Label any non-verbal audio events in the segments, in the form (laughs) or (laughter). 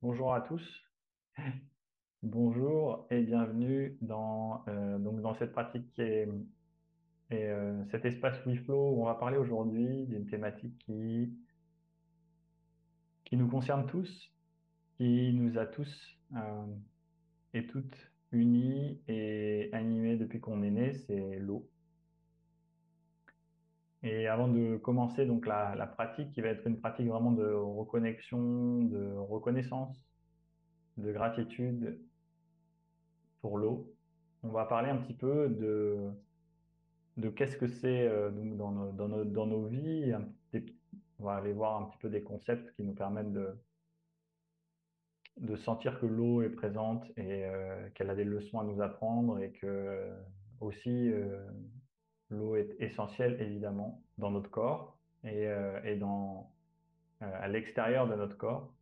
Bonjour à tous. Bonjour et bienvenue dans, euh, cette pratique est, euh, cet espace WeFlow où on va parler aujourd'hui d'une thématique qui, qui nous concerne tous, qui nous a tous euh, et toutes unis et animés depuis qu'on est né, c'est l'eau. Et avant de commencer donc la, pratique qui va être une pratique vraiment de reconnexion, de reconnaissance, de gratitude pour l'eau. On va parler un petit peu de, de qu'est-ce que c'est euh, dans, nos, dans, nos, dans nos vies. On va aller voir un petit peu des concepts qui nous permettent de, de sentir que l'eau est présente et euh, qu'elle a des leçons à nous apprendre et que euh, aussi euh, l'eau est essentielle évidemment dans notre corps et, euh, et dans, euh, à l'extérieur de notre corps.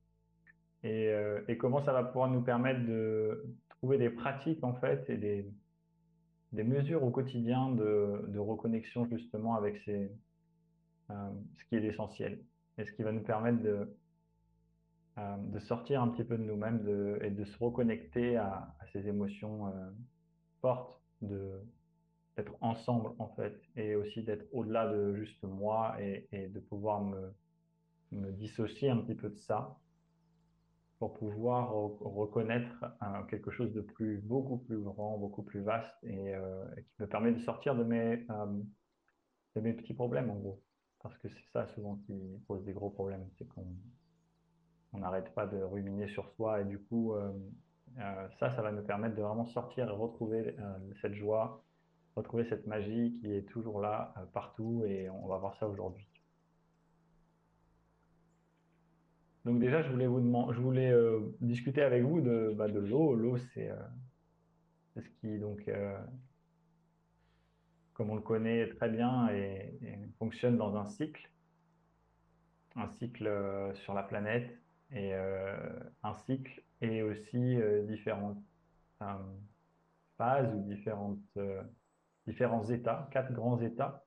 Et, euh, et comment ça va pouvoir nous permettre de trouver des pratiques en fait et des, des mesures au quotidien de, de reconnexion justement avec ces, ce qui est l'essentiel et ce qui va nous permettre de, de sortir un petit peu de nous-mêmes et de se reconnecter à, à ces émotions fortes, de d'être ensemble en fait et aussi d'être au-delà de juste moi et, de pouvoir me, me dissocier un petit peu de ça pour pouvoir re- reconnaître euh, quelque chose de plus, beaucoup plus grand, beaucoup plus vaste et, euh, qui me permet de sortir de mes, euh, de mes petits problèmes en gros. Parce que c'est ça souvent qui pose des gros problèmes, c'est qu'on on n'arrête pas de ruminer sur soi et du coup ça, ça va nous permettre de vraiment sortir et retrouver cette joie, retrouver cette magie qui est toujours là euh, partout et on va voir ça aujourd'hui. Donc déjà, je voulais vous demander, je voulais euh, discuter avec vous de, bah, de l'eau. L'eau, c'est euh, ce qui donc comme on le connaît très bien, et, fonctionne dans un cycle, un cycle sur la planète, et un cycle et aussi différentes phases ou différentes, différents états, quatre grands états.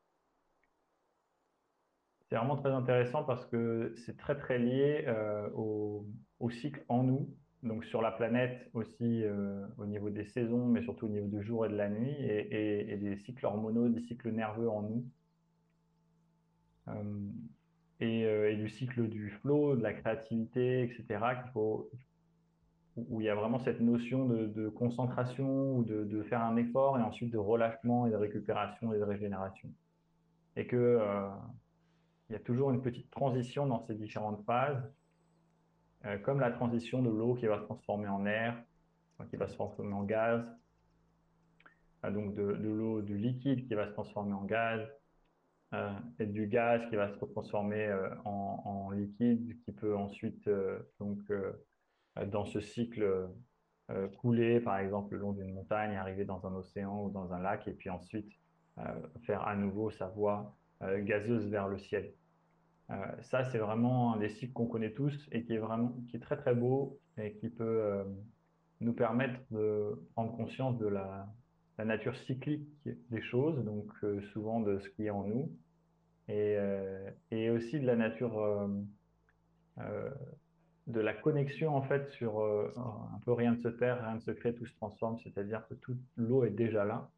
C'est vraiment très intéressant parce que c'est très très lié euh, au, cycle en nous, donc sur la planète aussi euh, au niveau des saisons, mais surtout au niveau du jour et de la nuit, et, des cycles hormonaux, des cycles nerveux en nous. Et, euh, et du cycle du flow, de la créativité, etc., qu'il faut, où il y a vraiment cette notion de, concentration ou de, faire un effort et ensuite de relâchement et de récupération et de régénération. Et que euh, il y a toujours une petite transition dans ces différentes phases, euh, comme la transition de l'eau qui va se transformer en air, qui va se transformer en gaz, euh, donc de, l'eau du liquide qui va se transformer en gaz, et du gaz qui va se transformer en, en, liquide, qui peut ensuite donc dans ce cycle euh, couler, par exemple, le long d'une montagne, arriver dans un océan ou dans un lac, et puis ensuite euh, faire à nouveau sa voie euh, gazeuse vers le ciel. Euh, ça, c'est vraiment un des cycles qu'on connaît tous et qui est vraiment, qui est très très beau et qui peut euh, nous permettre de prendre conscience de la, nature cyclique des choses, donc euh, souvent de ce qui est en nous, et, euh, et aussi de la nature euh, euh, de la connexion en fait sur euh, un peu rien ne se perd, rien ne se crée, tout se transforme, c'est-à-dire que toute l'eau est déjà là,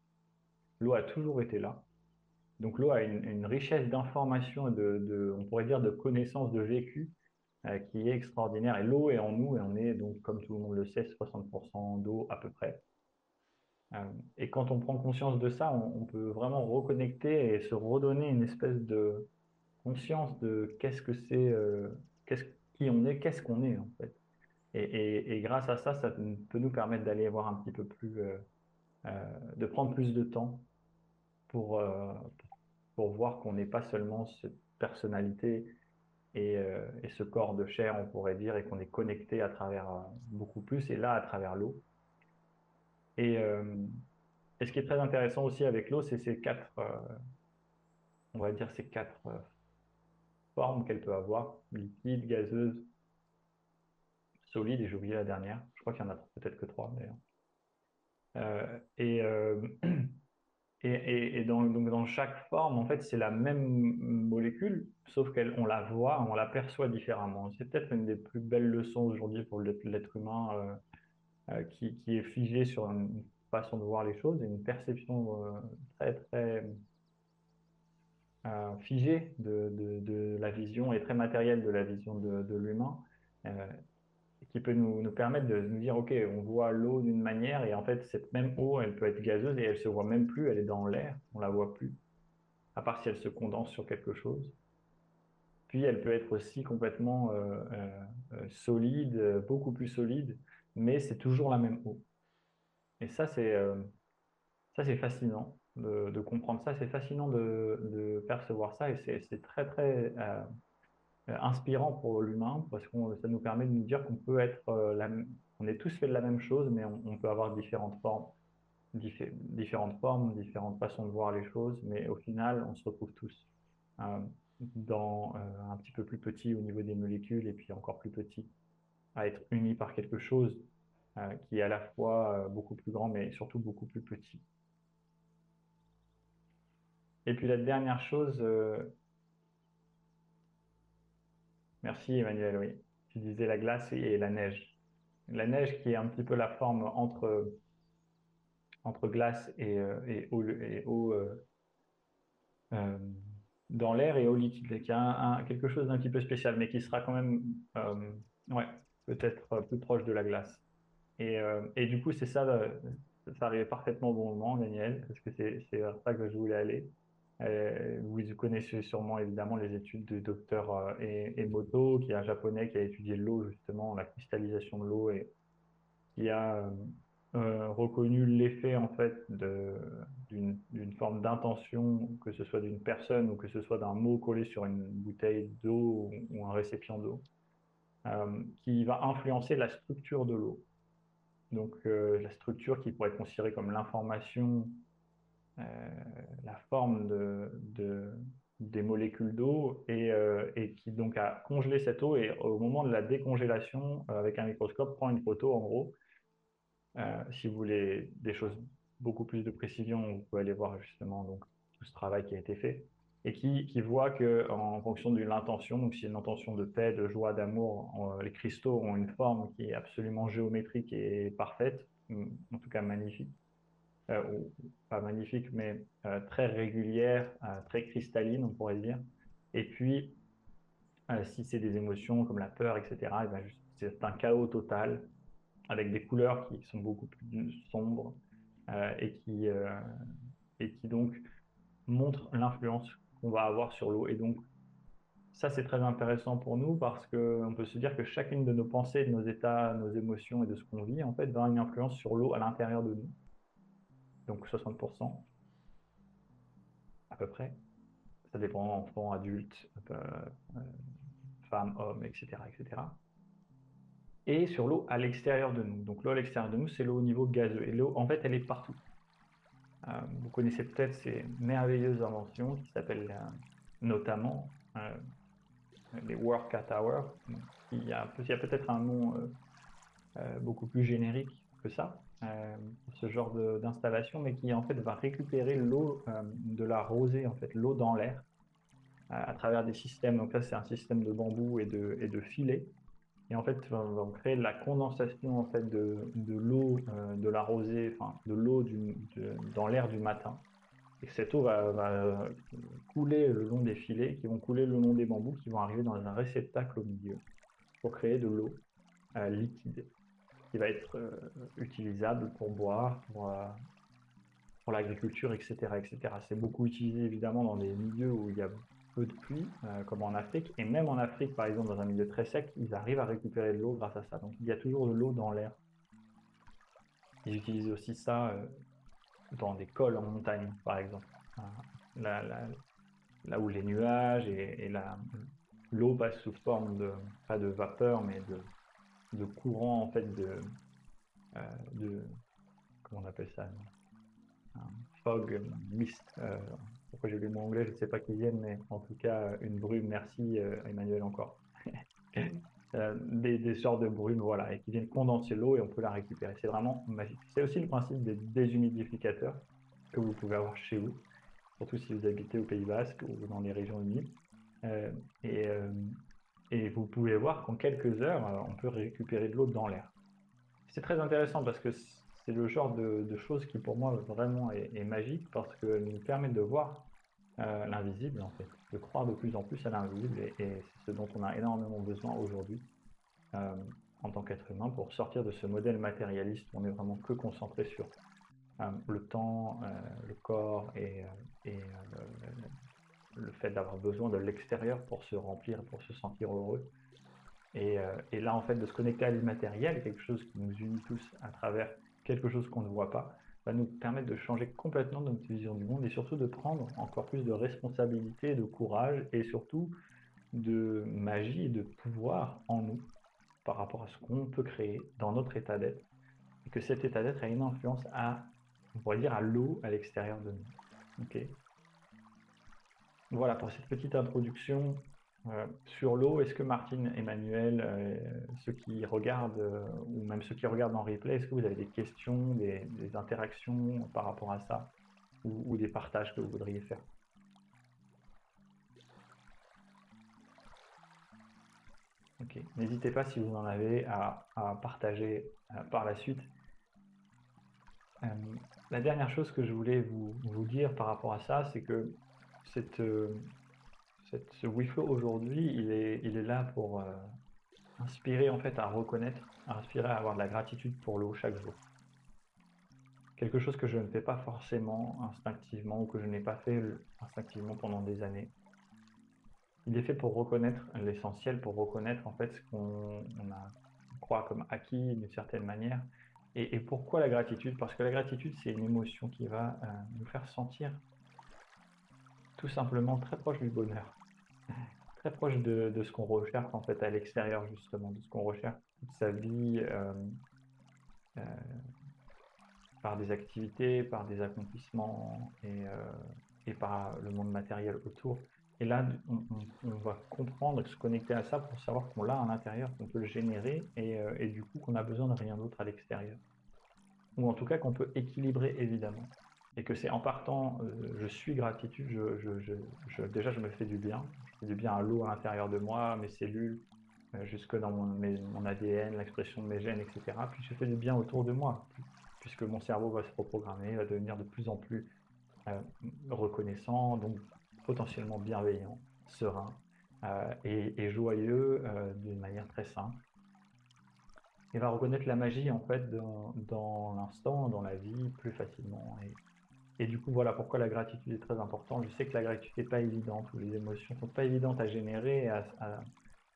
l'eau a toujours été là. Donc l'eau a une, richesse d'informations et de, on pourrait dire, de connaissances, de vécu euh, qui est extraordinaire. Et l'eau est en nous et on est donc, comme tout le monde le sait, 60% d'eau à peu près. Euh, et quand on prend conscience de ça, on, on, peut vraiment reconnecter et se redonner une espèce de conscience de qu'est-ce que c'est, qu'est-ce qui on est, qu'est-ce qu'on est en fait. Et, et, et, grâce à ça, ça peut nous permettre d'aller voir un petit peu plus, euh, euh, de prendre plus de temps pour, euh, pour voir qu'on n'est pas seulement cette personnalité et, et, ce corps de chair, on pourrait dire, et qu'on est connecté à travers beaucoup plus, et là, à travers l'eau. Et, et, ce qui est très intéressant aussi avec l'eau, c'est ces quatre, on va dire, ces quatre formes qu'elle peut avoir, liquide, gazeuse, solide, et j'ai oublié la dernière. Je crois qu'il y en a peut-être que trois d'ailleurs. Euh, et, euh, (clears throat) donc, dans chaque forme, en fait, c'est la même molécule, sauf qu'on la voit, on la perçoit différemment. C'est peut-être une des plus belles leçons aujourd'hui pour l'être humain euh, euh, qui, est figé sur une façon de voir les choses et une perception euh, très, figée de, la vision et très matérielle de la vision de, l'humain qui peut nous, permettre de nous dire, OK, on voit l'eau d'une manière et en fait, cette même eau, elle peut être gazeuse et elle se voit même plus, elle est dans l'air, on la voit plus, à part si elle se condense sur quelque chose. Puis elle peut être aussi complètement euh, euh, euh, solide, beaucoup plus solide, mais c'est toujours la même eau. Et ça, c'est ça, c'est fascinant de, comprendre ça, c'est fascinant de, percevoir ça et c'est très, très euh, inspirant pour l'humain parce que ça nous permet de nous dire qu'on peut être, euh, on est tous fait de la même chose, mais on, peut avoir différentes formes, différentes formes, différentes façons de voir les choses, mais au final, on se retrouve tous euh, dans un petit peu plus petit au niveau des molécules et puis encore plus petit à être unis par quelque chose qui est à la fois beaucoup plus grand, mais surtout beaucoup plus petit. Et puis la dernière chose Merci Emmanuel, oui. Tu disais la glace et la neige. La neige qui est un petit peu la forme entre, entre glace et, euh, eau, euh, euh, dans l'air et eau liquide, qui a quelque chose d'un petit peu spécial, mais qui sera quand même ouais, peut-être plus proche de la glace. Et, et du coup, c'est ça, ça arrivait parfaitement au bon moment, Daniel, parce que c'est vers ça que je voulais aller. Euh, vous connaissez sûrement évidemment les études du docteur euh, Emoto, qui est un japonais qui a étudié l'eau, justement, la cristallisation de l'eau, et qui a euh, reconnu l'effet en fait d'une forme d'intention, que ce soit d'une personne ou que ce soit d'un mot collé sur une bouteille d'eau ou, un récipient d'eau, qui va influencer la structure de l'eau. Donc la structure qui pourrait être considérée comme l'information la forme de, des molécules d'eau euh, et, qui donc a congelé cette eau et au moment de la décongélation euh, avec un microscope prend une photo en gros. si vous voulez des choses beaucoup plus de précision, vous pouvez aller voir justement donc, tout ce travail qui a été fait et qui, qui voit que en fonction de l'intention, donc si une intention de paix, de joie, d'amour, les cristaux ont une forme qui est absolument géométrique et parfaite, en tout cas magnifique. Euh, pas magnifique, mais euh, très régulière, euh, très cristalline, on pourrait dire. Et puis, si c'est des émotions comme la peur, etc., eh ben, c'est un chaos total, avec des couleurs qui sont beaucoup plus sombres et, qui, et qui donc montrent l'influence qu'on va avoir sur l'eau. Et donc, ça, c'est très intéressant pour nous parce qu'on peut se dire que chacune de nos pensées, de nos états, nos émotions et de ce qu'on vit, en fait, va avoir une influence sur l'eau à l'intérieur de nous donc 60% à peu près. Ça dépend enfants, adultes, euh, euh, femmes, hommes, etc., etc. Et sur l'eau à l'extérieur de nous. Donc l'eau à l'extérieur de nous, c'est l'eau au niveau gazeux. Et l'eau, en fait, elle est partout. Euh, vous connaissez peut-être ces merveilleuses inventions qui s'appellent notamment les work at hour. Il y a peut-être un nom beaucoup plus générique que ça. Euh, ce genre d'installation, mais qui en fait va récupérer l'eau euh, de la rosée, en fait, l'eau dans l'air, euh, à travers des systèmes. Donc là, c'est un système de bambou et de, et de filets. Et en fait, on va créer la condensation en fait de, de l'eau de la rosée, de l'eau dans l'air du matin. Et cette eau va, va, couler le long des filets, qui vont couler le long des bambous, qui vont arriver dans un réceptacle au milieu pour créer de l'eau liquide qui va être euh, utilisable pour boire, pour, euh, pour l'agriculture, etc. etc. C'est beaucoup utilisé évidemment dans des milieux où il y a peu de pluie, euh, comme en Afrique. Et même en Afrique, par exemple, dans un milieu très sec, ils arrivent à récupérer de l'eau grâce à ça. Donc il y a toujours de l'eau dans l'air. Ils utilisent aussi ça dans des cols en montagne, par exemple. Là, là, où les nuages et, et l'eau passe sous forme de, pas de vapeur, mais de, de courant en fait de, euh, de comment on appelle ça un fog mist euh, pourquoi j'ai lu le mot anglais je ne sais pas qui viennent mais en tout cas une brume merci euh, Emmanuel encore. (laughs) Des, des, sortes de brumes voilà et qui viennent condenser l'eau et on peut la récupérer. C'est vraiment magique. C'est aussi le principe des déshumidificateurs que vous pouvez avoir chez vous, surtout si vous habitez au Pays Basque ou dans les régions humides. Et vous pouvez voir qu'en quelques heures, on peut récupérer de l'eau dans l'air. C'est très intéressant parce que c'est le genre de, choses qui pour moi vraiment est, magique parce qu'elle nous permet de voir euh, l'invisible en fait, de croire de plus en plus à l'invisible et, c'est ce dont on a énormément besoin aujourd'hui euh, en tant qu'être humain pour sortir de ce modèle matérialiste où on est vraiment que concentré sur euh, le temps, le corps et, le fait d'avoir besoin de l'extérieur pour se remplir, pour se sentir heureux. Euh, et, là, en fait, de se connecter à l'immatériel, quelque chose qui nous unit tous à travers quelque chose qu'on ne voit pas, va nous permettre de changer complètement notre vision du monde et surtout de prendre encore plus de responsabilité, de courage et surtout de magie et de pouvoir en nous par rapport à ce qu'on peut créer dans notre état d'être. Et que cet état d'être a une influence à, on pourrait dire, à l'eau à l'extérieur de nous. Ok? Voilà pour cette petite introduction euh, sur l'eau, est-ce que Martine, Emmanuel, euh, ceux qui regardent, euh, ou même ceux qui regardent en replay, est-ce que vous avez des questions, des, interactions par rapport à ça, ou, des partages que vous voudriez faire? Ok, n'hésitez pas si vous en avez à, partager par la suite. la dernière chose que je voulais vous, vous dire par rapport à ça, c'est que cette ce wi aujourd'hui, il est, il est là pour euh, inspirer en fait à reconnaître, à inspirer à avoir de la gratitude pour l'eau chaque jour. Quelque chose que je ne fais pas forcément instinctivement ou que je n'ai pas fait instinctivement pendant des années. Il est fait pour reconnaître l'essentiel, pour reconnaître en fait ce qu'on croit comme acquis d'une certaine manière. Et, pourquoi la gratitude? Parce que la gratitude, c'est une émotion qui va euh, nous faire sentir tout simplement très proche du bonheur (laughs) très proche de, ce qu'on recherche en fait à l'extérieur justement, de ce qu'on recherche toute sa vie euh, euh, par des activités, par des accomplissements et, euh, et, par le monde matériel autour. Et là, on, va comprendre se connecter à ça pour savoir qu'on l'a à l'intérieur, qu'on peut le générer et, et du coup qu'on a besoin de rien d'autre à l'extérieur. Ou en tout cas qu'on peut équilibrer évidemment et que c'est en partant, je suis gratitude, je, je, je, déjà je me fais du bien, du bien à l'eau à l'intérieur de moi, mes cellules, euh, jusque dans mon, ADN, l'expression de mes gènes, etc. Puis je fais du bien autour de moi, puisque mon cerveau va se reprogrammer, va devenir de plus en plus euh, reconnaissant, donc potentiellement bienveillant, serein euh, et, joyeux d'une manière très simple. Et va reconnaître la magie en fait dans, l'instant, dans la vie plus facilement. Et du coup, voilà pourquoi la gratitude est très importante. Je sais que la gratitude n'est pas évidente, ou les émotions ne sont pas évidentes à générer.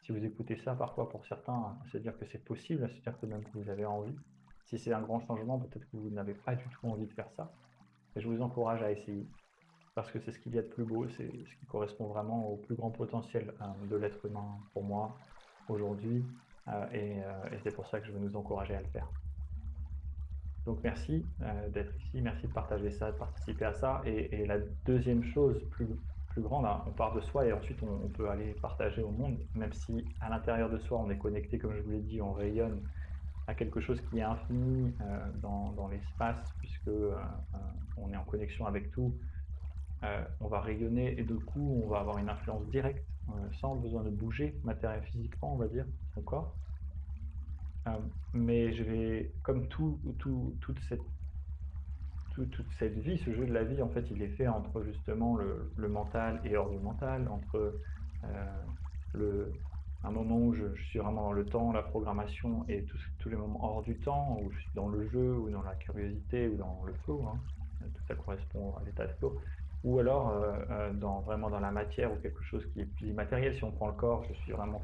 si vous écoutez ça, parfois pour certains, c'est dire que c'est possible, c'est dire que même que vous avez envie. Si c'est un grand changement, peut-être que vous n'avez pas du tout envie de faire ça. Et je vous encourage à essayer, parce que c'est ce qu'il y a de plus beau, c'est ce qui correspond vraiment au plus grand potentiel hein, de l'être humain pour moi aujourd'hui. Euh, euh, et c'est pour ça que je veux nous encourager à le faire. Donc merci euh, d'être ici, merci de partager ça, de participer à ça. Et, la deuxième chose plus, grande, hein, on part de soi et ensuite on, peut aller partager au monde, même si à l'intérieur de soi on est connecté, comme je vous l'ai dit, on rayonne à quelque chose qui est infini euh, dans, l'espace, puisque euh, on est en connexion avec tout. on va rayonner et de coup on va avoir une influence directe, sans besoin de bouger matériel physiquement, on va dire, son corps. Euh, mais je vais, comme tout, tout, toute, cette, toute cette vie, ce jeu de la vie, en fait, il est fait entre justement le, mental et hors du mental, entre euh, le, un moment où je, suis vraiment dans le temps, la programmation, et tous les moments hors du temps, où je suis dans le jeu, ou dans la curiosité, ou dans le flow, hein. tout ça correspond à l'état de flow, ou alors euh, dans, vraiment dans la matière, ou quelque chose qui est plus immatériel. Si on prend le corps, je suis vraiment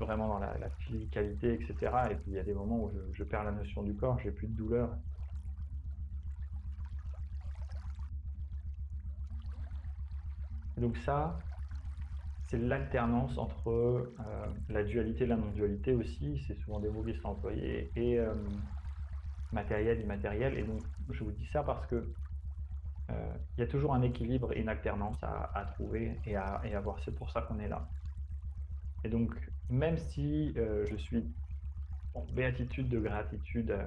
vraiment dans la, physicalité, etc. Et puis il y a des moments où je, perds la notion du corps, j'ai plus de douleur. Donc ça, c'est l'alternance entre euh, la dualité et la non-dualité aussi, c'est souvent des mots qui sont employés, et euh, matériel, immatériel. Et donc je vous dis ça parce que euh, il y a toujours un équilibre et une alternance à, trouver et à, et à voir. C'est pour ça qu'on est là. Et donc, même si euh, je suis en béatitude de gratitude euh,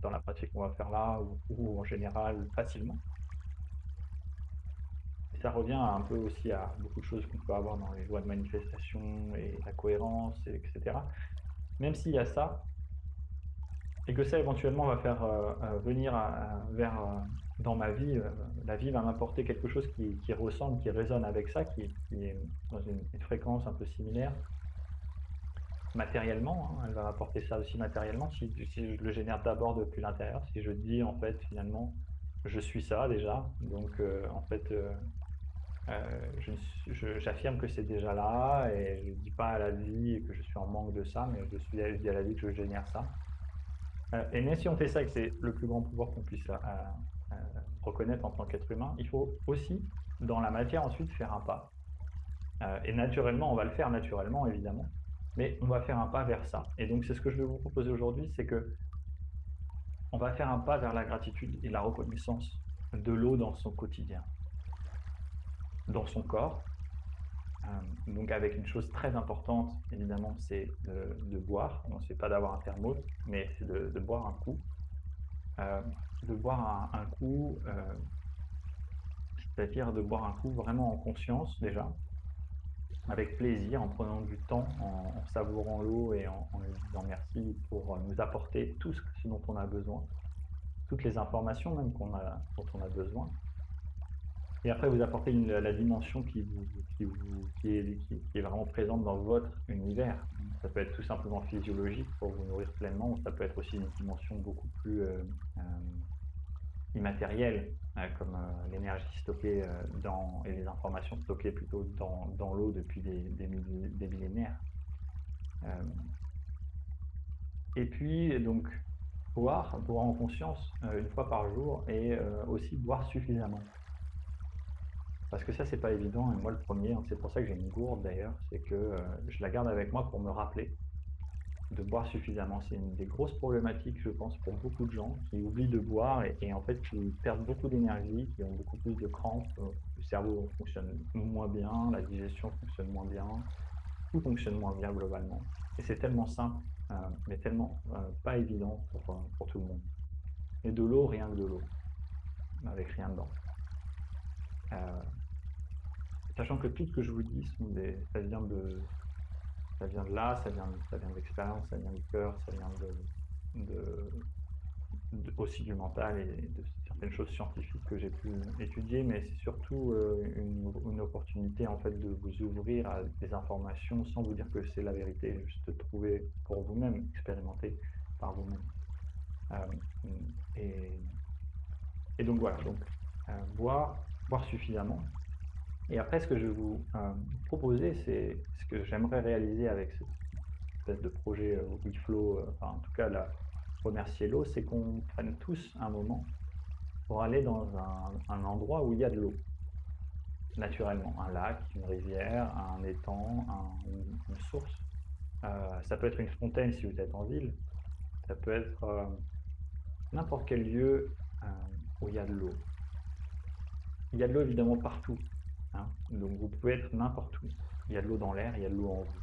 dans la pratique qu'on va faire là ou, en général facilement. Et ça revient un peu aussi à beaucoup de choses qu'on peut avoir dans les lois de manifestation et la cohérence, etc. Même s'il y a ça, et que ça éventuellement va faire euh, venir vers dans ma vie, la vie va m'apporter quelque chose qui, ressemble, qui résonne avec ça, qui, est dans une, fréquence un peu similaire matériellement, hein, elle va apporter ça aussi matériellement, si, je le génère d'abord depuis l'intérieur, si je dis en fait finalement je suis ça déjà, donc euh, en fait euh, euh, j'affirme que c'est déjà là et je ne dis pas à la vie que je suis en manque de ça, mais je, suis, je dis à la vie que je génère ça. et même si on fait ça et que c'est le plus grand pouvoir qu'on puisse reconnaître en tant qu'être humain, il faut aussi dans la matière ensuite faire un pas. et naturellement, on va le faire naturellement évidemment, mais on va faire un pas vers ça. Et donc, c'est ce que je vais vous proposer aujourd'hui, c'est que on va faire un pas vers la gratitude et la reconnaissance de l'eau dans son quotidien, dans son corps. Euh, donc, avec une chose très importante, évidemment, c'est de, boire. On ne sait pas d'avoir un thermos, mais c'est de, boire un coup. Euh, de boire un, coup, euh, c'est-à-dire de boire un coup vraiment en conscience déjà, avec plaisir, en prenant du temps, en, savourant l'eau et en, lui disant merci pour nous apporter tout ce dont on a besoin, toutes les informations même qu'on a, dont on a besoin. Et après, vous apportez la dimension qui, est, vraiment présente dans votre univers. Ça peut être tout simplement physiologique pour vous nourrir pleinement, ou ça peut être aussi une dimension beaucoup plus euh, euh, immatériel, euh, comme euh, l'énergie stockée euh, dans, et les informations stockées plutôt dans, l'eau depuis des, des, millénaires. et puis, donc, boire, boire en conscience une fois par jour et aussi boire suffisamment. Parce que ça, c'est pas évident, et moi le premier, hein, c'est pour ça que j'ai une gourde d'ailleurs, c'est que je la garde avec moi pour me rappeler de boire suffisamment. C'est une des grosses problématiques, je pense, pour beaucoup de gens qui oublient de boire et, en fait qui perdent beaucoup d'énergie, qui ont beaucoup plus de crampes. Euh, le cerveau fonctionne moins bien, la digestion fonctionne moins bien, tout fonctionne moins bien globalement. Et c'est tellement simple, euh, mais tellement euh, pas évident pour, tout le monde. Et de l'eau, rien que de l'eau, avec rien dedans. sachant que tout ce que je vous dis, des, ça vient de, ça vient de là, ça vient, ça vient de l'expérience, ça vient du cœur, ça vient aussi du mental et de certaines choses scientifiques que j'ai pu étudier, mais c'est surtout euh, une, opportunité en fait de vous ouvrir à des informations sans vous dire que c'est la vérité, juste trouver pour vous-même, expérimenter par vous-même. Euh, et, donc voilà, donc euh, suffisamment, et après, ce que je vais vous euh, proposer, c'est ce que j'aimerais réaliser avec cette espèce de projet euh, euh, enfin en tout cas la remercier l'eau, c'est qu'on prenne tous un moment pour aller dans un, endroit où il y a de l'eau, naturellement, un lac, une rivière, un étang, une, source. ça peut être une fontaine si vous êtes en ville, ça peut être n'importe quel lieu où il y a de l'eau. Il y a de l'eau évidemment partout, Hein. Donc vous pouvez être n'importe où. Il y a de l'eau dans l'air, il y a de l'eau en vous.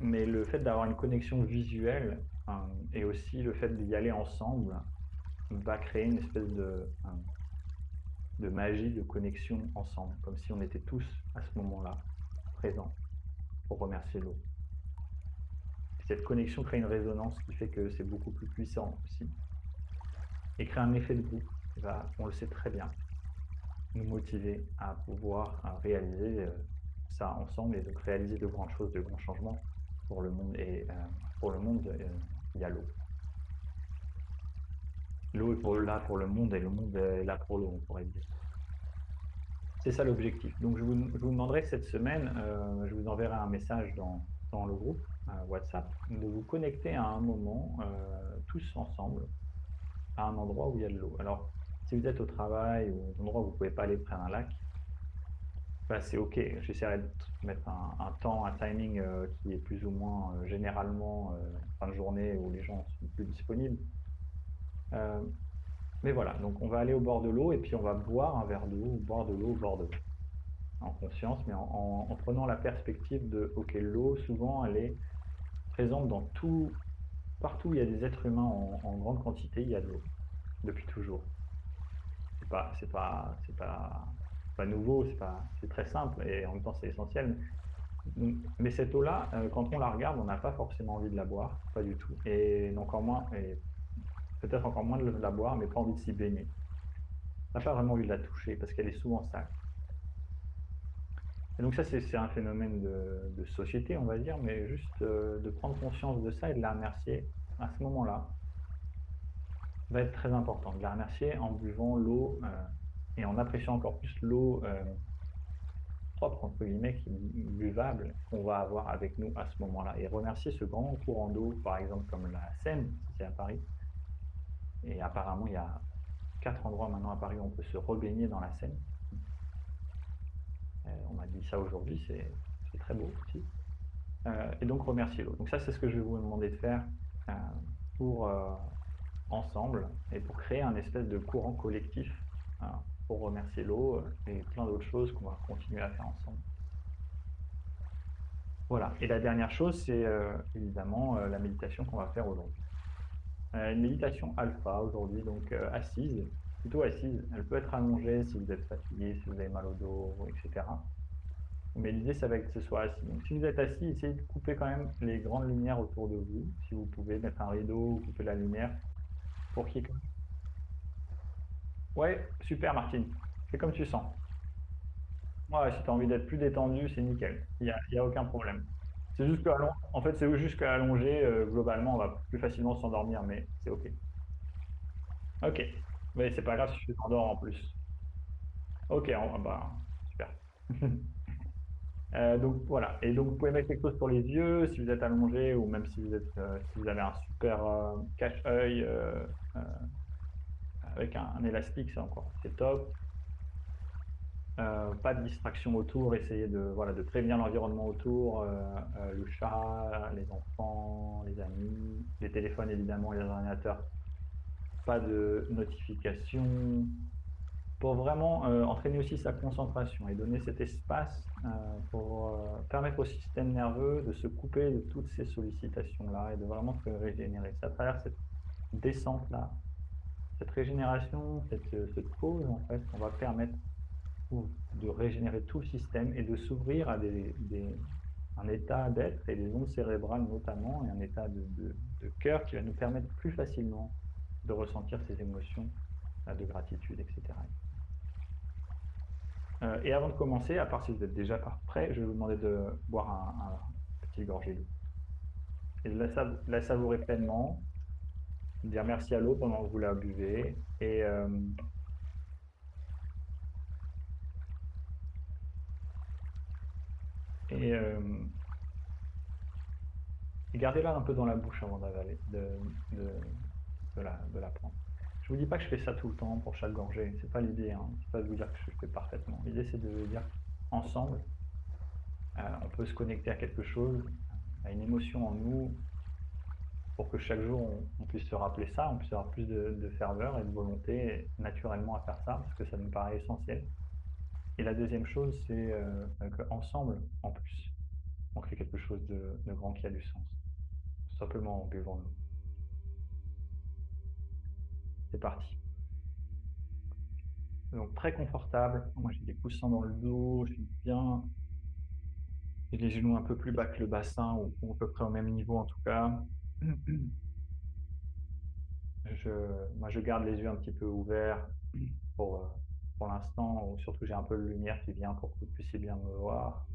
Mais le fait d'avoir une connexion visuelle hein, et aussi le fait d'y aller ensemble va créer une espèce de, hein, de magie de connexion ensemble, comme si on était tous à ce moment-là présents pour remercier l'eau. Cette connexion crée une résonance qui fait que c'est beaucoup plus puissant aussi et crée un effet de groupe. on le sait très bien nous motiver à pouvoir réaliser euh, ça ensemble et donc réaliser de grandes choses, de grands changements pour le monde. Et euh, pour le monde, euh, il y a l'eau. L'eau est pour, là pour le monde et le monde est là pour l'eau, on pourrait dire. C'est ça l'objectif. Donc je vous, demanderai cette semaine, je vous enverrai un message dans, dans le groupe WhatsApp, de vous connecter à un moment, tous ensemble, à un endroit où il y a de l'eau. Alors, si vous êtes au travail ou un endroit où vous ne pouvez pas aller près d'un lac, bah, c'est OK. J'essaierai de mettre un, temps, un timing euh, qui est plus ou moins euh, généralement euh, fin de journée où les gens sont plus disponibles. mais voilà, donc on va aller au bord de l'eau et puis on va boire un verre d'eau, boire de l'eau au bord de l'eau. En conscience, mais en, prenant la perspective de OK, l'eau, souvent, elle est présente dans tout, partout où il y a des êtres humains en grande quantité, il y a de l'eau, depuis toujours. C'est pas, c'est pas, c'est pas, nouveau, c'est pas, c'est très simple et en même temps c'est essentiel. Mais cette eau-là, euh, quand on la regarde, on n'a pas forcément envie de la boire, pas du tout. Et encore moins, et peut-être encore moins de la boire, mais pas envie de s'y baigner. On n'a pas vraiment envie de la toucher parce qu'elle est souvent sale. Et donc ça, c'est un phénomène de, société, on va dire, mais juste euh, de prendre conscience de ça et de la remercier à ce moment-là va être très important. De la remercier en buvant l'eau euh, et en appréciant encore plus l'eau propre, entre guillemets, qui est buvable, qu'on va avoir avec nous à ce moment-là. Et remercier ce grand courant d'eau, par exemple comme la Seine, si c'est à Paris. Et apparemment, il y a quatre endroits maintenant à Paris où on peut se rebaigner dans la Seine. Euh, on m'a dit ça aujourd'hui, c'est très beau aussi. Euh, et donc remercier l'eau. Donc ça, c'est ce que je vais vous demander de faire euh, pour ensemble et pour créer un espèce de courant collectif hein, pour remercier l'eau euh, et plein d'autres choses qu'on va continuer à faire ensemble. Voilà. Et la dernière chose, c'est euh, évidemment euh, la méditation qu'on va faire aujourd'hui. une méditation alpha aujourd'hui, donc assise, plutôt assise. Elle peut être allongée si vous êtes fatigué, si vous avez mal au dos, etc. Mais l'idée, ça va être que ce soit assis. Donc, si vous êtes assis, essayez de couper quand même les grandes lumières autour de vous. Si vous pouvez mettre un rideau ou couper la lumière pour ait Ouais, super Martine. C'est comme tu sens. Ouais, si tu as envie d'être plus détendu, c'est nickel. Il n'y a, y a aucun problème. C'est juste qu'à en fait, c'est juste qu'à allonger, euh, globalement, on va plus facilement s'endormir, mais c'est OK. OK. Mais c'est pas grave si tu t'endors en plus. OK, on, bah, super. (laughs) Euh, donc voilà. Et donc vous pouvez mettre quelque chose pour les yeux si vous êtes allongé ou même si vous êtes euh, si vous avez un super cache-œil avec un, élastique, c'est encore c'est top. Euh, pas de distraction autour, essayez de, prévenir l'environnement autour, euh, euh, le chat, les enfants, les amis, les téléphones évidemment, les ordinateurs. Pas de notification. Pour vraiment entraîner aussi sa concentration et donner cet espace pour permettre au système nerveux de se couper de toutes ces sollicitations-là et de vraiment se régénérer. C'est à travers cette descente-là cette régénération, cette, pause, en fait, on va permettre de régénérer tout le système et de s'ouvrir à des, un état d'être et des ondes cérébrales notamment, et un état de, cœur qui va nous permettre plus facilement de ressentir ces émotions euh, de gratitude, etc. Euh, et avant de commencer, à part si vous êtes déjà prêt, je vais vous demander de boire un, petit gorgée d'eau. Et de la savourer pleinement, dire merci à l'eau pendant que vous la buvez et euh, et, euh, gardez-la un peu dans la bouche avant d'avaler, de, la, de la prendre. Je vous dis pas que je fais ça tout le temps pour chaque gorgée, c'est pas l'idée, hein. c'est pas de vous dire que je fais parfaitement. L'idée c'est de dire ensemble, euh, on peut se connecter à quelque chose, à une émotion en nous, pour que chaque jour on, puisse se rappeler ça, on puisse avoir plus de, ferveur et de volonté naturellement à faire ça, parce que ça nous paraît essentiel. Et la deuxième chose, c'est euh, qu'ensemble, en plus, on crée quelque chose de, grand qui a du sens. Simplement en buvant l'eau. C'est parti. Donc très confortable. Moi j'ai des coussins dans le dos, je suis bien. J'ai les genoux un peu plus bas que le bassin, ou à peu près au même niveau en tout cas. (clears throat) Je, moi, je garde les yeux un petit peu ouverts (clears throat) pour, euh, pour l'instant, surtout j'ai un peu de lumière qui vient pour que vous puissiez bien me voir.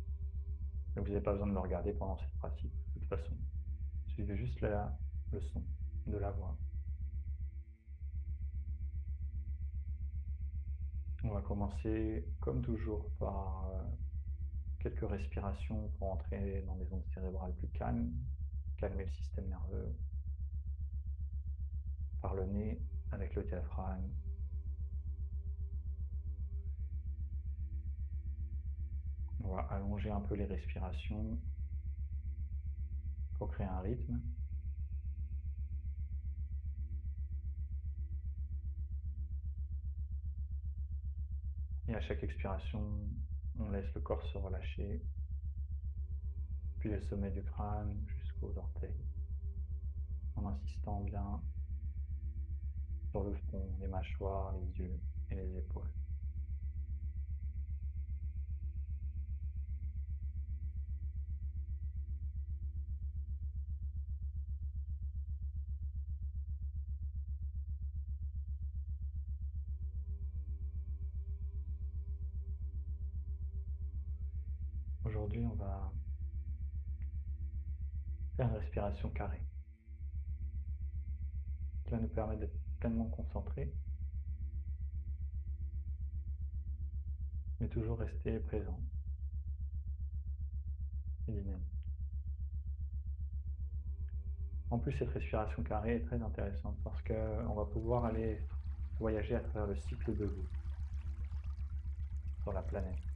Donc, vous n'avez pas besoin de me regarder pendant cette pratique, de toute façon. Suivez juste le son de la voix. On va commencer, comme toujours, par euh, quelques respirations pour entrer dans des ondes cérébrales plus calmes calmer le système nerveux par le nez avec le diaphragme. On va allonger un peu les respirations pour créer un rythme. Et à chaque expiration, on laisse le corps se relâcher, puis le sommet du crâne orteils. en insistant bien sur le front, les mâchoires, les yeux et les épaules. Respiration carrée qui va nous permettre d'être pleinement concentré, mais toujours rester présent et dynamique. En plus, cette respiration carrée est très intéressante parce qu'on va pouvoir aller voyager à travers le cycle de l'eau sur la planète.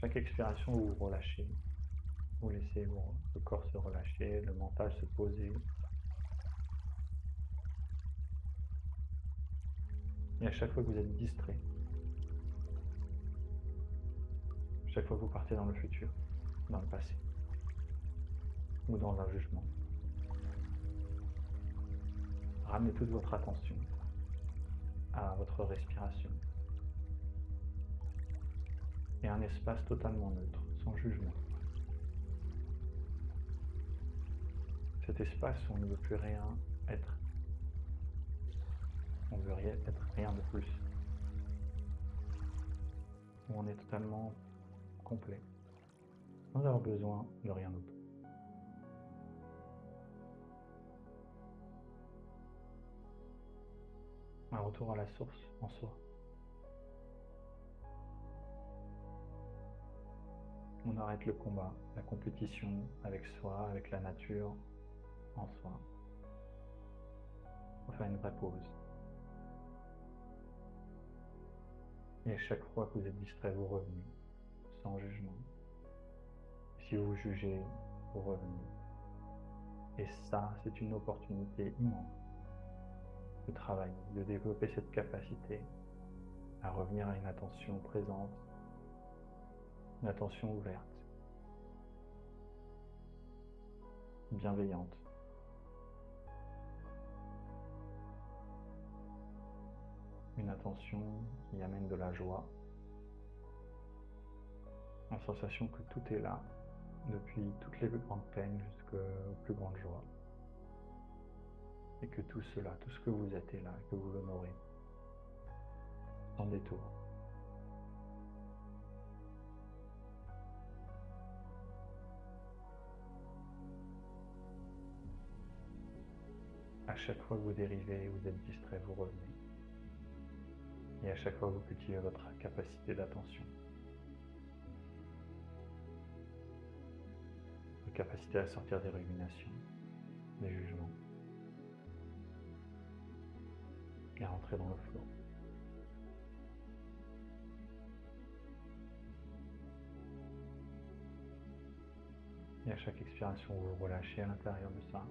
Chaque expiration, vous relâchez. Vous laissez le corps se relâcher, le mental se poser. Et à chaque fois que vous êtes distrait, chaque fois que vous partez dans le futur, dans le passé, ou dans un jugement, ramenez toute votre attention à votre respiration et un espace totalement neutre, sans jugement. Cet espace où on ne veut plus rien être. On ne veut rien être rien de plus. On est totalement complet, sans avoir besoin de rien d'autre. Un retour à la source en soi. On arrête le combat, la compétition avec soi, avec la nature, en soi. On fait une vraie pause. Et chaque fois que vous êtes distrait, vous revenez, sans jugement. Si vous jugez, vous revenez. Et ça, c'est une opportunité immense de travailler, de développer cette capacité à revenir à une attention présente une attention ouverte, bienveillante. Une attention qui amène de la joie, la sensation que tout est là, depuis toutes les plus grandes peines jusqu'aux plus grandes joies. Et que tout cela, tout ce que vous êtes est là, que vous l'honorez, sans détour. À chaque fois que vous dérivez, vous êtes distrait, vous revenez. Et à chaque fois, vous cultivez votre capacité d'attention. Votre capacité à sortir des ruminations, des jugements. Et à rentrer dans le flot. Et à chaque expiration, vous relâchez à l'intérieur de ça.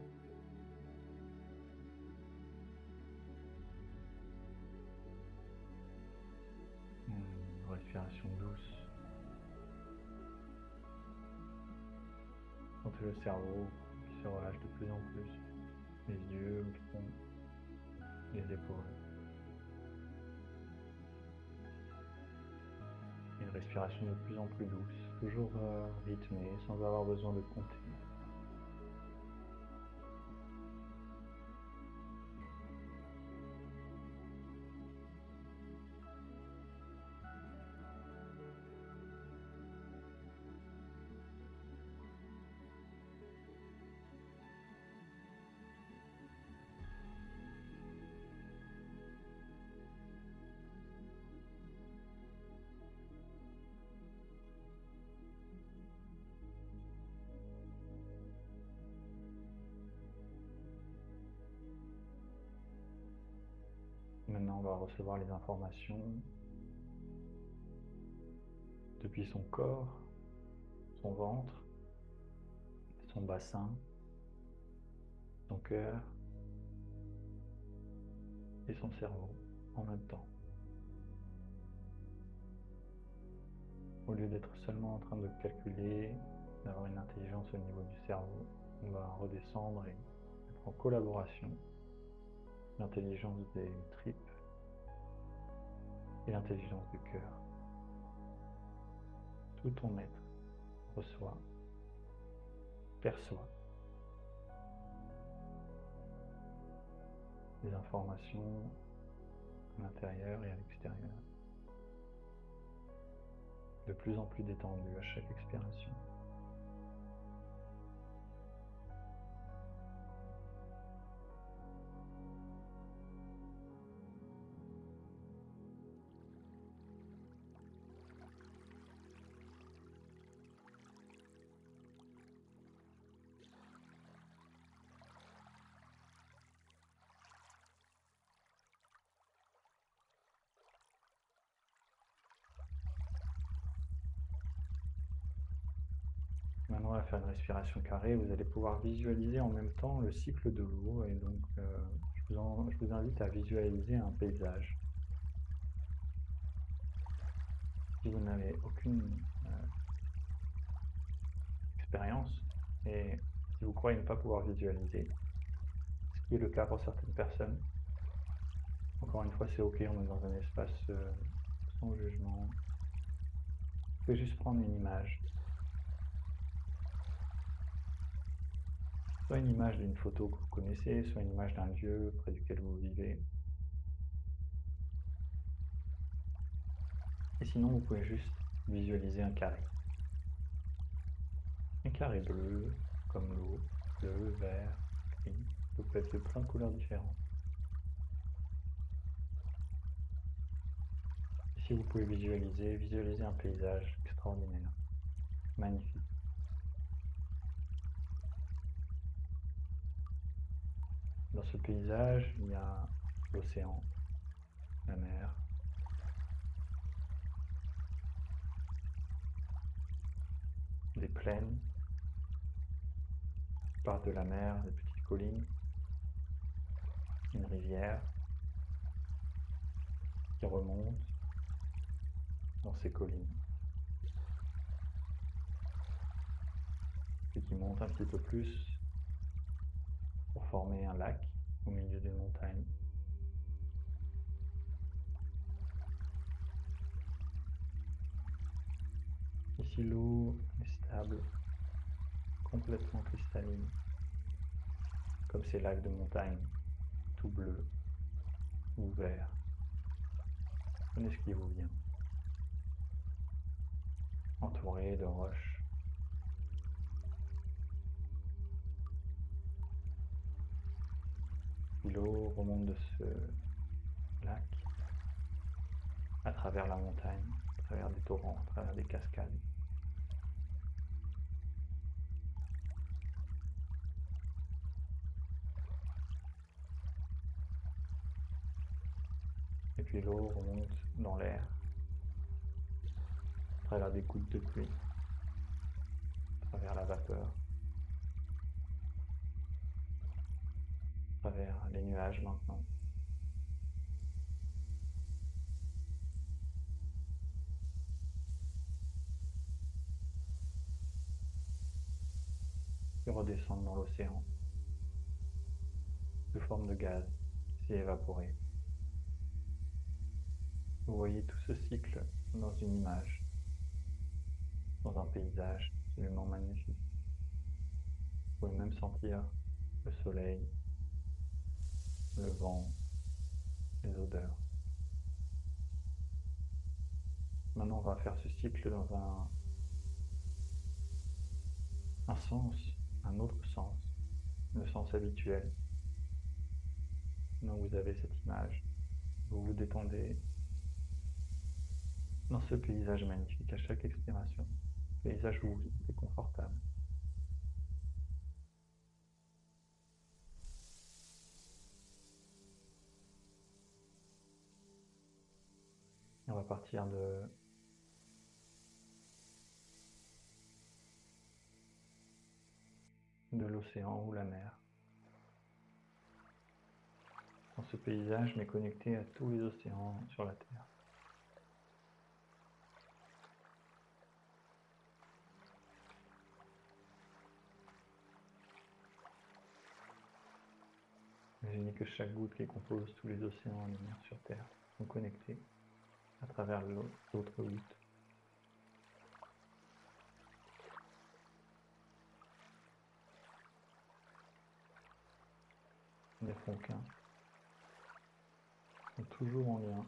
Douce. Sentez le cerveau qui se relâche de plus en plus. Les yeux, les épaules. Une respiration de plus en plus douce, toujours euh, rythmée, sans avoir besoin de compter. Va recevoir les informations depuis son corps, son ventre, son bassin, son cœur et son cerveau en même temps. Au lieu d'être seulement en train de calculer d'avoir une intelligence au niveau du cerveau. On va redescendre et mettre en collaboration l'intelligence des tripes l'intelligence du cœur. Tout ton être reçoit, perçoit des informations à l'intérieur et à l'extérieur, de plus en plus détendu à chaque expiration. Maintenant, va faire une respiration carrée. Vous allez pouvoir visualiser en même temps le cycle de l'eau. Et donc, euh, je, vous invite à visualiser un paysage. Si vous n'avez aucune euh, expérience et si vous croyez ne pas pouvoir visualiser, ce qui est le cas pour certaines personnes, encore une fois, c'est ok, on est dans un espace euh, sans jugement. Vous pouvez juste prendre une image soit une image d'une photo que vous connaissez, soit une image d'un lieu près duquel vous vivez. Et sinon, vous pouvez juste visualiser un carré. Un carré bleu, comme l'eau, bleu, vert, gris. Vous peut être de plein de couleurs différentes. si vous pouvez visualiser, visualiser un paysage extraordinaire, magnifique. Dans ce paysage, il y a l'océan, la mer, des plaines, partent de la mer, des petites collines, une rivière qui remonte dans ces collines. Et qui monte un petit peu plus pour former un lac au milieu des montagnes. Ici l'eau est stable, complètement cristalline, comme ces lacs de montagne, tout bleu ou vert. Prenez ce qui vous vient. Entouré de roches l'eau remonte de ce lac à travers la montagne, à travers des torrents, à travers des cascades. Et puis l'eau remonte dans l'air, à travers des gouttes de pluie, à travers la vapeur. Travers les nuages maintenant. Et redescendre dans l'océan sous forme de gaz qui s'est évaporé. Vous voyez tout ce cycle dans une image, dans un paysage absolument magnifique. Vous pouvez même sentir le soleil le vent, les odeurs. Maintenant, on va faire ce cycle dans un, sens, un autre sens, le sens habituel. Donc vous avez cette image, vous vous détendez dans ce paysage magnifique à chaque expiration, paysage où vous êtes confortable. on va partir de de l'océan ou la mer. Dans ce paysage, mais connecté à tous les océans sur la Terre. Imaginez que chaque goutte qui compose tous les océans en lumière sur Terre sont connectées à travers l'autre goutte. Les Franquins sont toujours en lien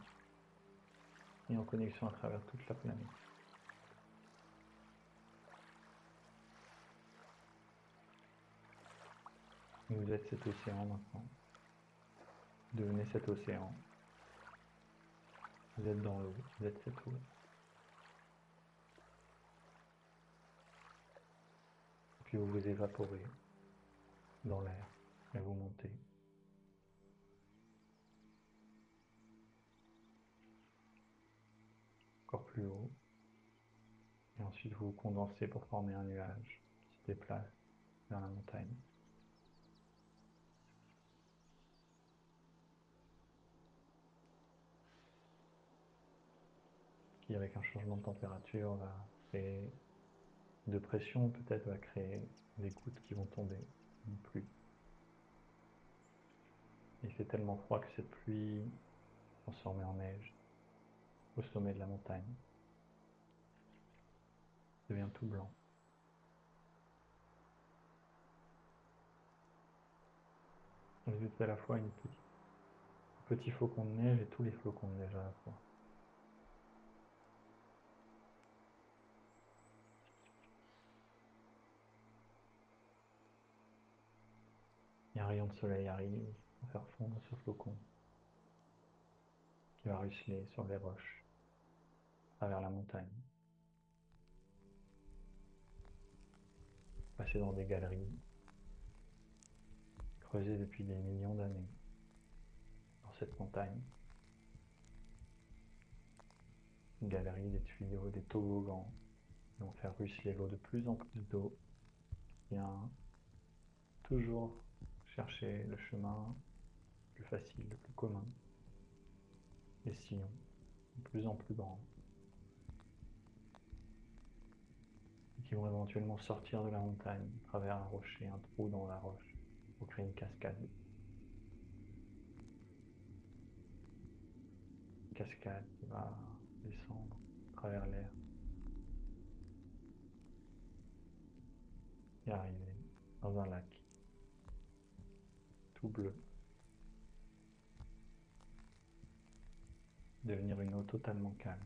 et en connexion à travers toute la planète. Vous êtes cet océan maintenant. Devenez cet océan. Vous êtes dans l'eau, vous êtes cette eau. Puis vous vous évaporez dans l'air et vous montez. Encore plus haut. Et ensuite vous vous condensez pour former un nuage qui se déplace vers la montagne. Avec un changement de température va créer de pression, peut-être va créer des gouttes qui vont tomber, une pluie. Il fait tellement froid que cette pluie transformée en neige au sommet de la montagne devient tout blanc. Êtes à la fois une petite, un petit flocon de neige et tous les flocons de neige à la fois. Un rayon de soleil arrive pour faire fondre ce flocon qui va ruisseler sur les roches à travers la montagne. Passer dans des galeries creusées depuis des millions d'années dans cette montagne. Une galerie, des tuyaux, des toboggans qui vont faire ruisseler l'eau de plus en plus d'eau qui toujours chercher le chemin le plus facile, le plus commun, les sillons de plus en plus grands, qui vont éventuellement sortir de la montagne, à travers un rocher, un trou dans la roche, pour créer une cascade. Cascade qui va descendre à travers l'air. Et arriver dans un lac bleu. Devenir une eau totalement calme.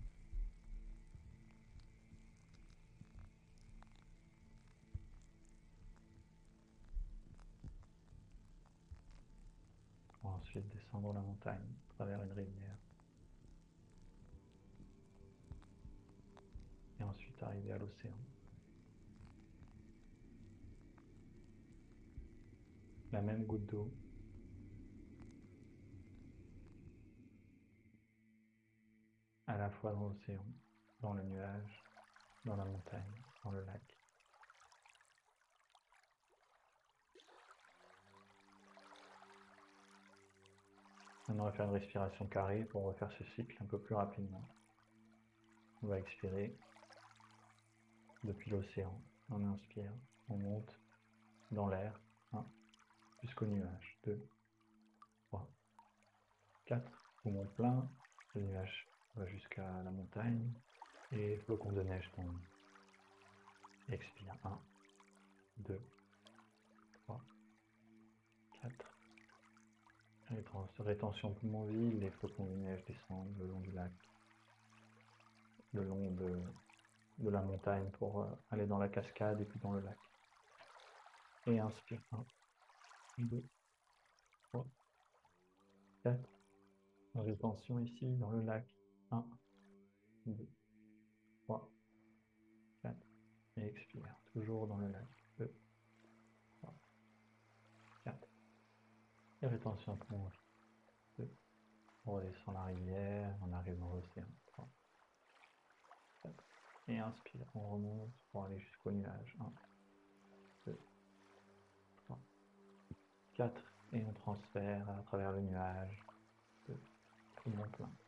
ensuite descendre la montagne à travers une rivière. Et ensuite arriver à l'océan. La même goutte d'eau à la fois dans l'océan, dans le nuage, dans la montagne, dans le lac. On va faire une respiration carrée pour refaire ce cycle un peu plus rapidement. On va expirer depuis l'océan. On inspire, on monte dans l'air jusqu'au nuage. 2, 3, 4. Poumon plein, le nuage va jusqu'à la montagne et flocon de neige tombe. Expire. 1, 2, 3, 4. Rétention poumon vide, les flocons de neige descendent le long du lac, le long de, de la montagne pour euh, aller dans la cascade et puis dans le lac. Et inspire. 1, 2, 3, 4. Rétention ici dans le lac. 1, 2, 3, 4. Et expire. Toujours dans le lac. 2, 3, 4. Et rétention pour 2. On redescend la rivière. On arrive dans l'océan. 3, 4. Et inspire. On remonte pour aller jusqu'au nuage. 1, 2, 4 et on transfère à travers le nuage. 2, poumon plein. 3, 4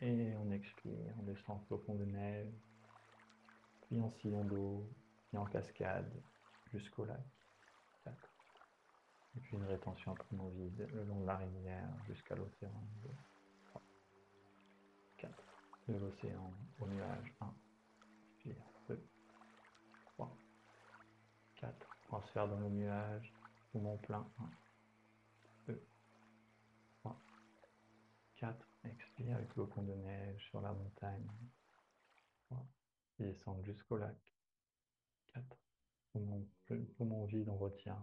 et on expire, on descend au fond de neige, puis en sillon d'eau, puis en cascade jusqu'au lac. 4. Et puis une rétention poumon vide le long de la rivière jusqu'à l'océan. 4. De l'océan au nuage. 1. Expire. 2. 3. 4. Transfert dans le nuage. Poumon plein. 1. 2. 3. 4. Avec le pont de neige sur la montagne. 3. Descendre jusqu'au lac. 4. Poumon, poumon vide, on retient.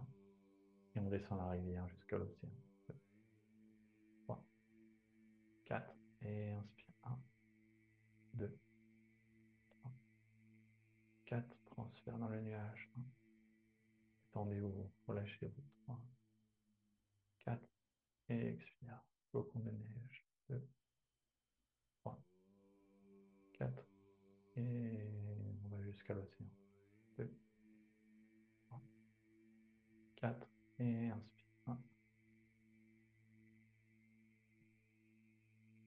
Et on descend la rivière jusqu'à l'océan. 3. 4. Et inspire. 1. 2. 3. 4. Transfert dans le nuage. 1. Tendez-vous, relâchez-vous. 3. 4. Et expire. Flocon de neige. Et inspire. 1.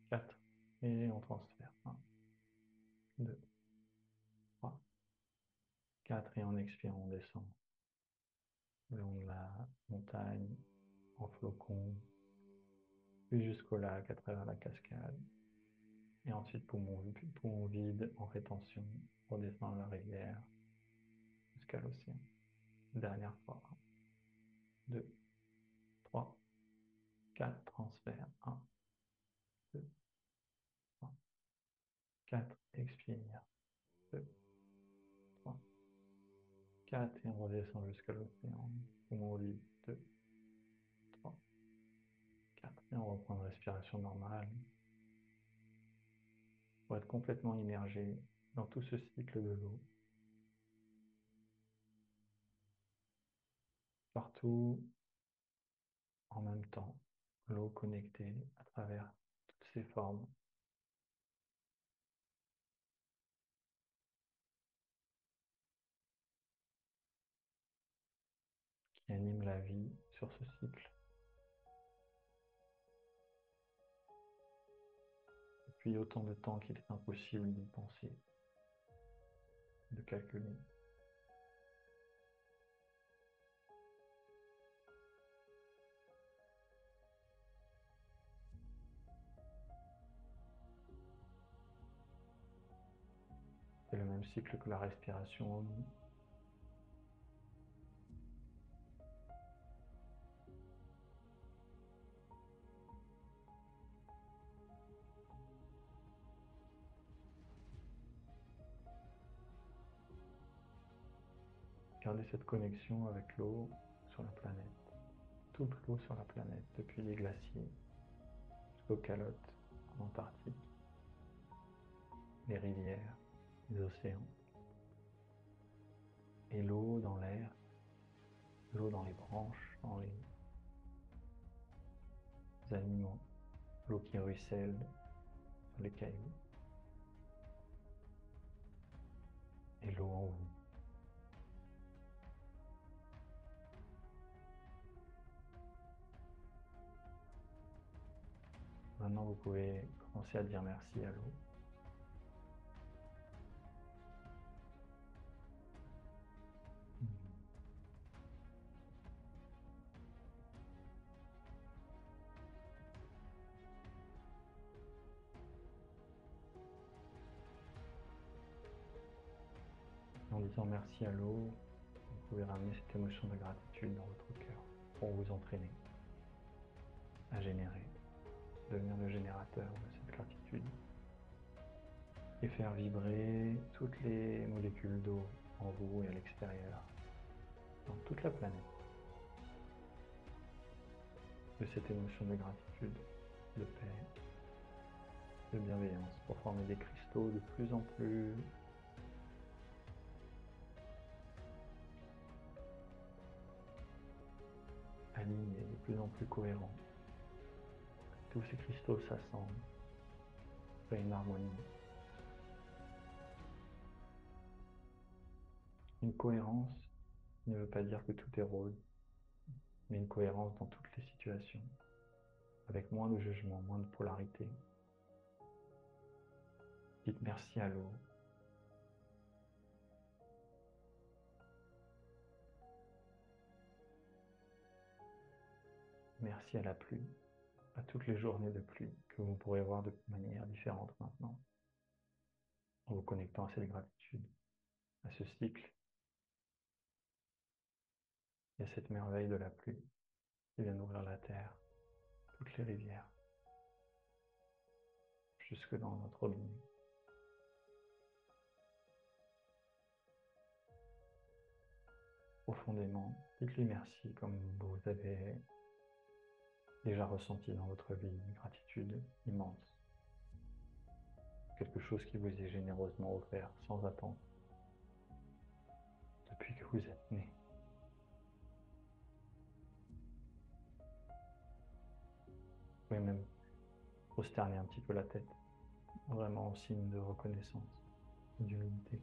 4. Et on transfère. 1. 2. 3. 4. Et en expirant, on descend le long de la montagne, en flocon, puis jusqu'au lac à travers la cascade. Et ensuite, poumon, poumon vide en rétention, redescendre la rivière jusqu'à l'océan. Dernière fois. 2, 3, 4, transfert. 1, 2, 3, 4, expire. 2, 3, 4, et on redescend jusqu'à l'océan. Poumon vide. 2, 3, 4, et on reprend une respiration normale pour être complètement immergé dans tout ce cycle de l'eau. Partout, en même temps, l'eau connectée à travers toutes ses formes. qui anime la vie sur ce cycle. Depuis autant de temps qu'il est impossible d'y penser, de calculer. Que la respiration Gardez cette connexion avec l'eau sur la planète. Toute l'eau sur la planète, depuis les glaciers jusqu'aux calottes en Antarctique, les rivières, les océans. Et l'eau dans l'air, l'eau dans les branches, dans les animaux, l'eau qui ruisselle sur les cailloux. Et l'eau en vous. Maintenant, vous pouvez commencer à dire merci à l'eau. Merci à l'eau, vous pouvez ramener cette émotion de gratitude dans votre cœur pour vous entraîner à générer devenir le générateur de cette gratitude et faire vibrer toutes les molécules d'eau en vous et à l'extérieur, dans toute la planète, de cette émotion de gratitude, de paix, de bienveillance, pour former des cristaux de plus en plus alignés, de plus en plus cohérents. Tous ces cristaux s'assemblent, créent une harmonie. Une cohérence ne veut pas dire que tout est rose, mais une cohérence dans toutes les situations, avec moins de jugement, moins de polarité. Dites merci à l'eau. Merci à la pluie, à toutes les journées de pluie que vous pourrez voir de manière différente maintenant, en vous connectant à cette gratitude, à ce cycle et à cette merveille de la pluie qui vient nourrir la terre, toutes les rivières, jusque dans notre robinet. Profondément, dites-lui merci comme vous avez déjà ressenti dans votre vie une gratitude immense. Quelque chose qui vous est généreusement offert sans attendre depuis que vous êtes né. Vous pouvez même prosterner un petit peu la tête, vraiment en signe de reconnaissance, d'humilité.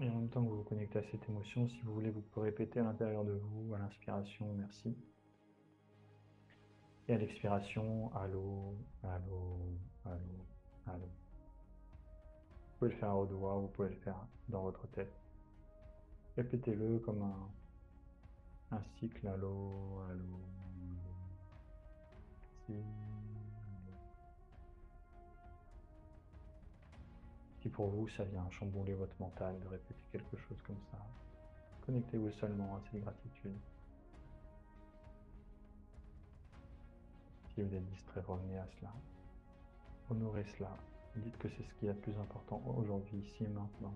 Et en même temps que vous vous connectez à cette émotion, si vous voulez, vous pouvez répéter à l'intérieur de vous, à l'inspiration, merci. Et à l'expiration, allô, allô, allô, allô. Vous pouvez le faire à haute voix, vous pouvez le faire dans votre tête. Répétez-le comme un, cycle, allô, allô, allô. Si pour vous, ça vient chambouler votre mental de répéter quelque chose comme ça, connectez-vous seulement à cette gratitude. Si vous êtes distrait, revenez à cela. Honorez cela. Dites que c'est ce qui est le plus important aujourd'hui, ici et maintenant.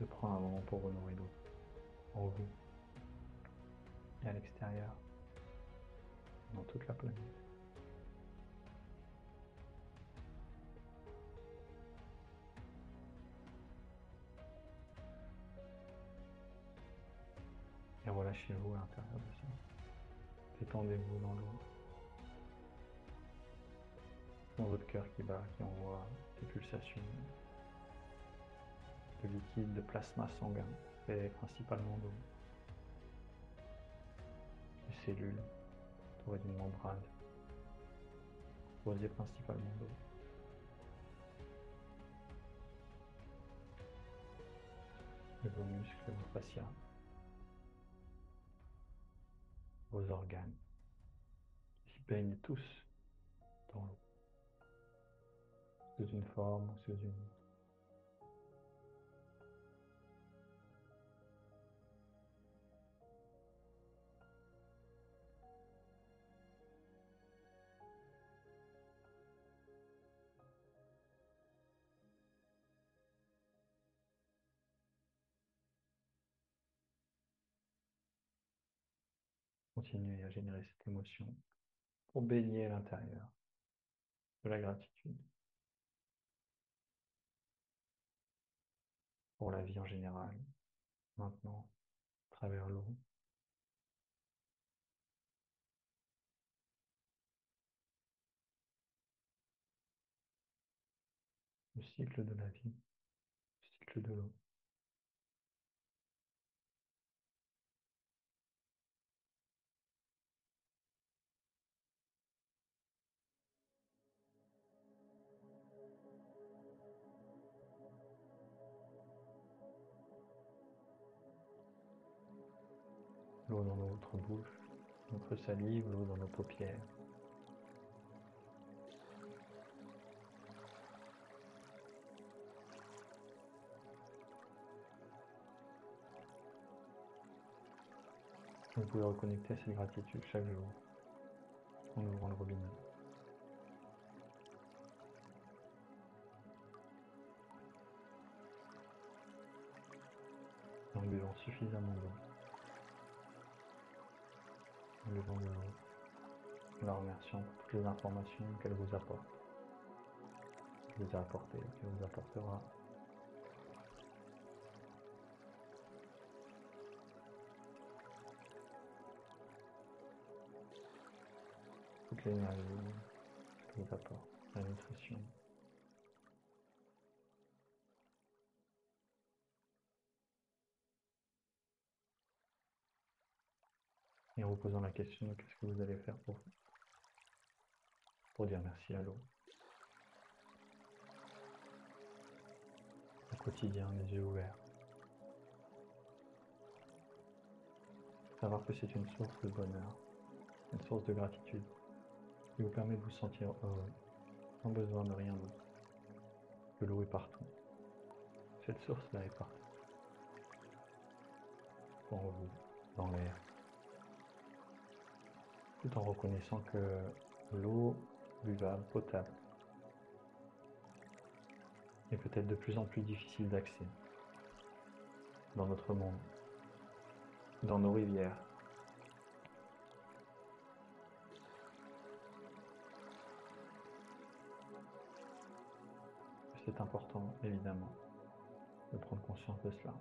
De prendre un moment pour honorer l'autre, en vous et à l'extérieur, dans toute la planète. Et relâchez-vous à l'intérieur de ça. Détendez-vous dans l'eau. Dans votre cœur qui bat, qui envoie des pulsations de liquide, de plasma sanguin, fait principalement d'eau. De cellules, autour d'une membrane, composée principalement d'eau. De vos muscles, vos fascias. Vos organes. Qui baignent tous dans l'eau, sous une forme ou sous une autre. Continuez à générer cette émotion pour baigner l'intérieur de la gratitude pour la vie en général, maintenant, à travers l'eau. Le cycle de la vie, le cycle de l'eau salive, l'eau dans nos paupières. Vous pouvez reconnecter à cette gratitude chaque jour en ouvrant le robinet. en buvant suffisamment d'eau en la remerciant pour toutes les informations qu'elle vous apporte, qu'elle vous a apportées, qu'elle vous apportera. Toute l'énergie qu'elle vous apporte, la nutrition. Et en vous posant la question qu'est-ce que vous allez faire pour pour dire merci à l'eau? Au quotidien, les yeux ouverts. Savoir que c'est une source de bonheur, une source de gratitude qui vous permet de vous sentir heureux, sans besoin de rien d'autre. Que l'eau est partout. Cette source-là est partout. En vous, dans l'air. Tout en reconnaissant que l'eau buvable, potable, est peut-être de plus en plus difficile d'accès dans notre monde, dans nos rivières. C'est important, évidemment, de prendre conscience de cela.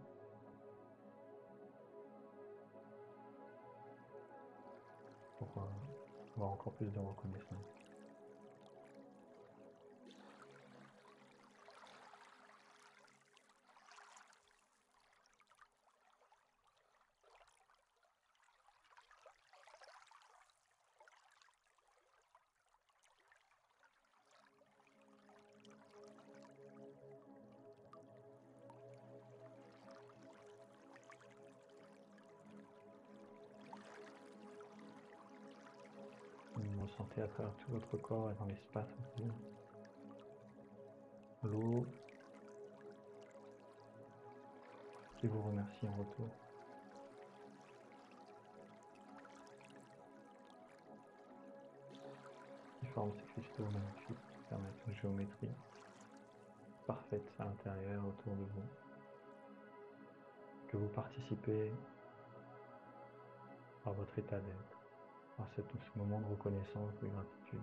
Euh, avoir encore plus de reconnaissance. À travers tout votre corps et dans l'espace aussi. L'eau qui vous remercie en retour. Qui forme ces cristaux magnifiques qui permettent une géométrie parfaite à l'intérieur autour de vous. Que vous participez à votre état d'être par ce moment de reconnaissance, de gratitude.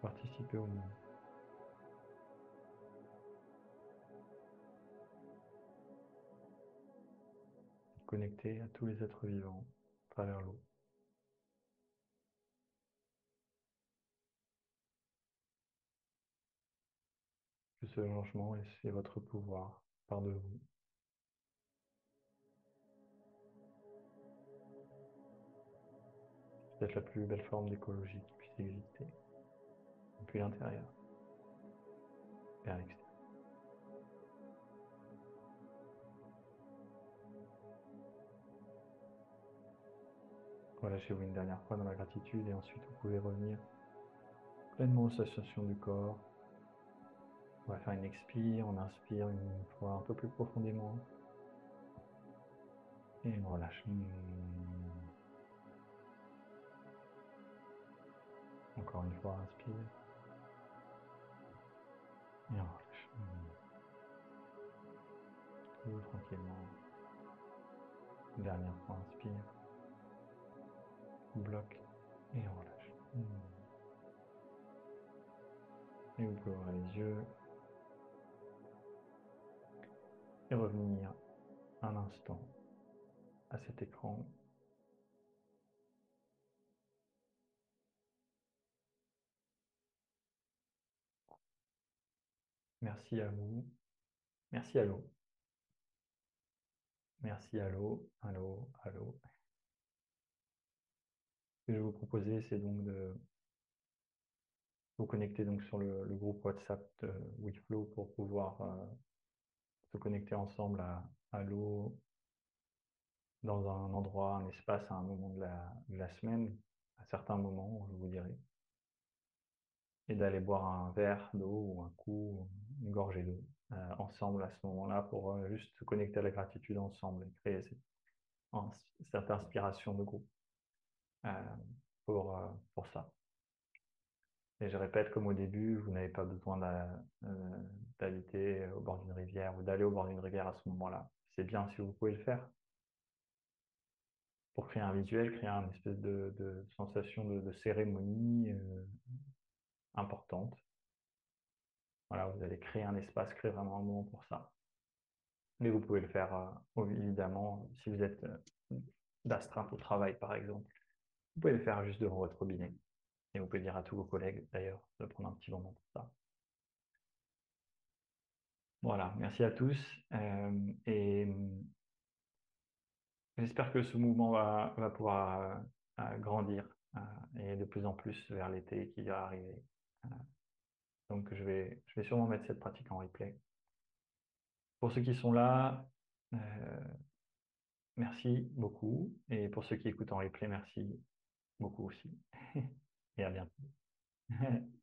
Participer au monde. Connecter à tous les êtres vivants à travers l'eau. Ce changement et votre pouvoir. Par de vous. C'est peut-être la plus belle forme d'écologie qui puisse exister, depuis l'intérieur. Vers l'extérieur. Relâchez-vous une dernière fois dans la gratitude et ensuite vous pouvez revenir. Pleinement aux sensations du corps, on va faire une expire, on inspire une fois un peu plus profondément. Et on relâche. Encore une fois, inspire. Et on relâche. Tout tranquillement. Dernière fois, inspire. Bloc. Et on relâche. Et vous pouvez ouvrir les yeux et revenir un instant à cet écran. Merci à vous. Merci à l'eau. Merci à l'eau. Allô, allô. Ce que je vais vous proposer, c'est donc de vous connecter donc sur le, groupe WhatsApp de WeFlow pour pouvoir euh, se connecter ensemble à, l'eau dans un endroit, un espace, à un moment de la, semaine, à certains moments, je vous dirais, et d'aller boire un verre d'eau ou un coup, une gorgée d'eau euh, ensemble à ce moment-là pour euh, juste se connecter à la gratitude ensemble et créer cette, inspiration de groupe euh, pour, pour ça. Et je répète, comme au début, vous n'avez pas besoin euh, d'habiter au bord d'une rivière ou d'aller au bord d'une rivière à ce moment-là. C'est bien si vous pouvez le faire. Pour créer un visuel, créer une espèce de, sensation de, cérémonie euh, importante. Voilà, vous allez créer un espace, créer vraiment un moment pour ça. Mais vous pouvez le faire, euh, évidemment, si vous êtes d'astreinte au travail, par exemple. Vous pouvez le faire juste devant votre robinet. Et vous pouvez dire à tous vos collègues, d'ailleurs, de prendre un petit moment pour ça. Voilà, merci à tous. Euh, et euh, j'espère que ce mouvement va, pouvoir euh, grandir et de plus en plus vers l'été qui va arriver. Donc, je vais, je vais sûrement mettre cette pratique en replay. Pour ceux qui sont là, merci beaucoup. Et pour ceux qui écoutent en replay, merci beaucoup aussi. (laughs) À bientôt. (laughs)